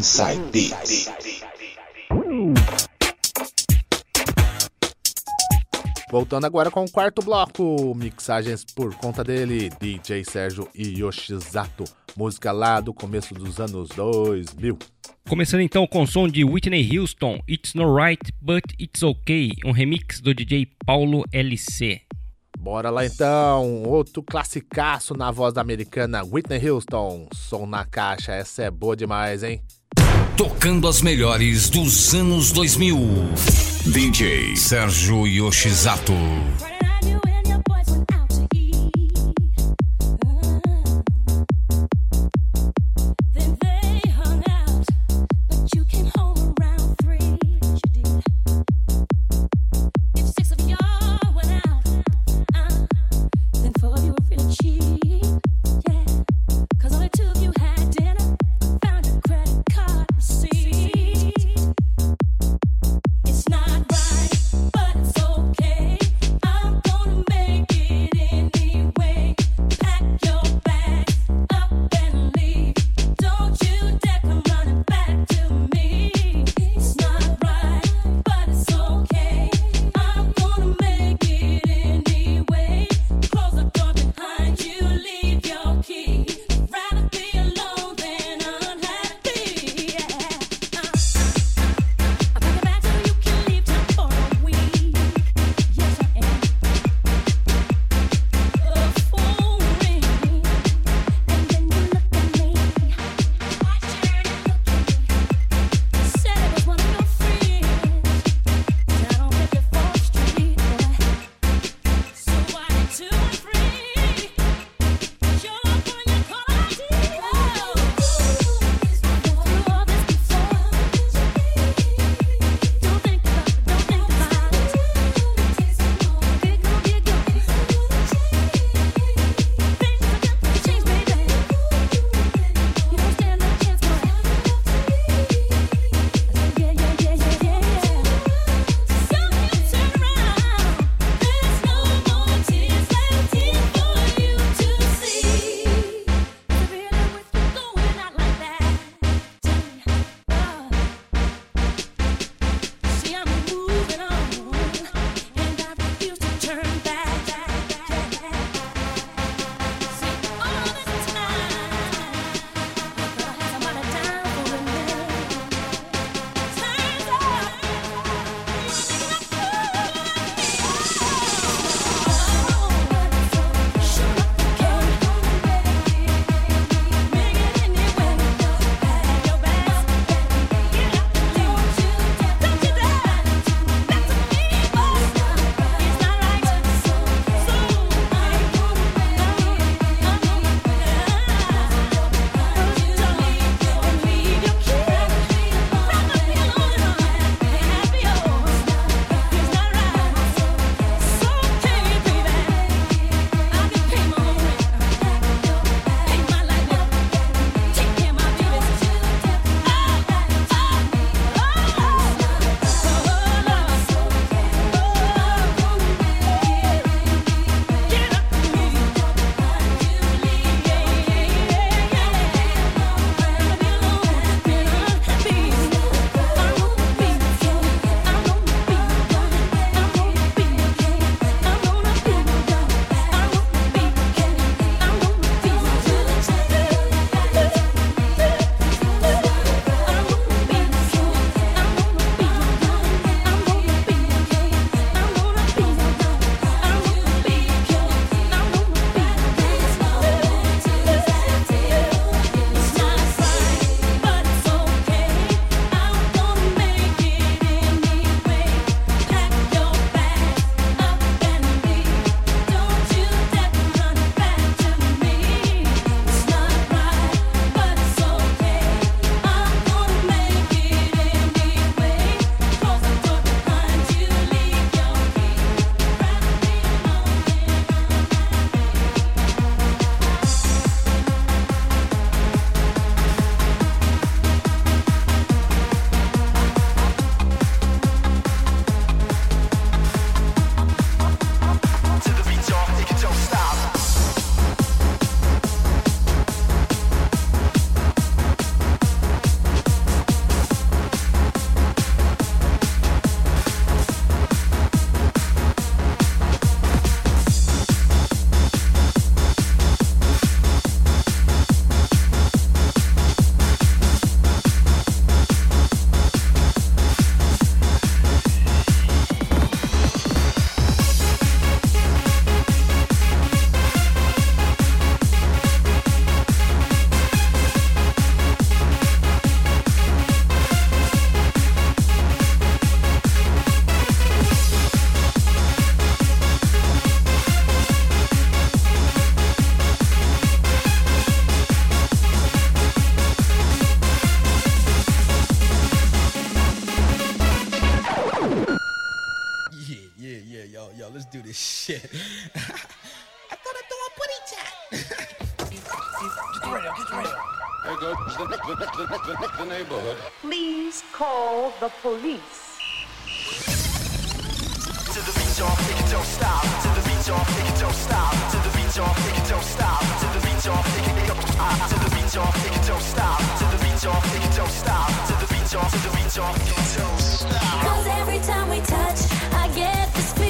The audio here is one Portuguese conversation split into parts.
Inside Beats. Voltando agora com o quarto bloco, mixagens por conta dele, DJ Sérgio Yoshizato, música lá do começo dos anos 2000. Começando então com o som de Whitney Houston, It's No Right But It's Okay, um remix do DJ Paulo LC. Bora lá então, outro classicaço na voz da americana Whitney Houston, som na caixa, essa é boa demais, hein? Tocando as melhores dos anos 2000. DJ Sérgio Yoshizato. Call the police. To the beat, y'all, pick it, don't stop. To the beat, y'all, pick it, don't stop. To the beat, y'all, pick it, don't stop. To the beat, y'all, pick it, don't stop. To the beat, y'all, pick it, don't stop. To the beat, y'all, pick it, don't stop. To the beat, y'all, to the beat, y'all, pick it, don't stop. Cause every time we touch, I get this feeling.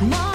More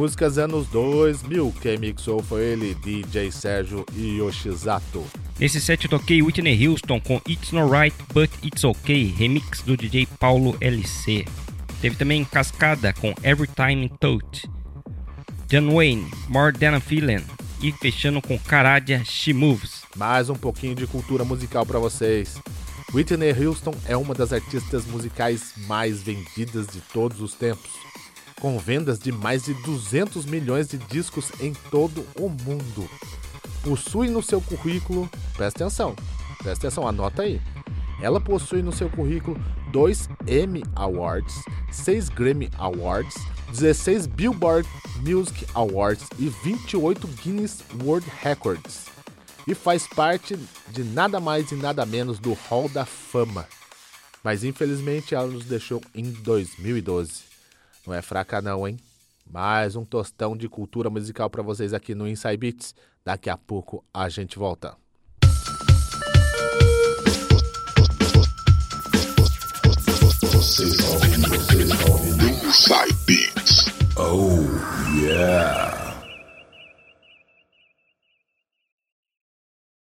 Músicas anos 2000, quem mixou foi ele, DJ Sérgio Yoshizato. Nesse set eu toquei Whitney Houston com It's Not Right But It's Okay, remix do DJ Paulo LC. Teve também Cascada com Every Time Touch. John Wayne, More Than a Feeling. E fechando com Caradia, She Moves. Mais um pouquinho de cultura musical para vocês. Whitney Houston é uma das artistas musicais mais vendidas de todos os tempos, com vendas de mais de 200 milhões de discos em todo o mundo. Possui no seu currículo, presta atenção, presta atenção, anota aí. Ela possui no seu currículo dois Emmy Awards, seis Grammy Awards, 16 Billboard Music Awards e 28 Guinness World Records. E faz parte de nada mais e nada menos do Hall da Fama. Mas infelizmente ela nos deixou em 2012. Não é fraca não, hein? Mais um tostão de cultura musical para vocês aqui no Inside Beats. Daqui a pouco a gente volta. Vocês tá ouvindo, vocês tá ouvindo Inside Beats. Oh, yeah.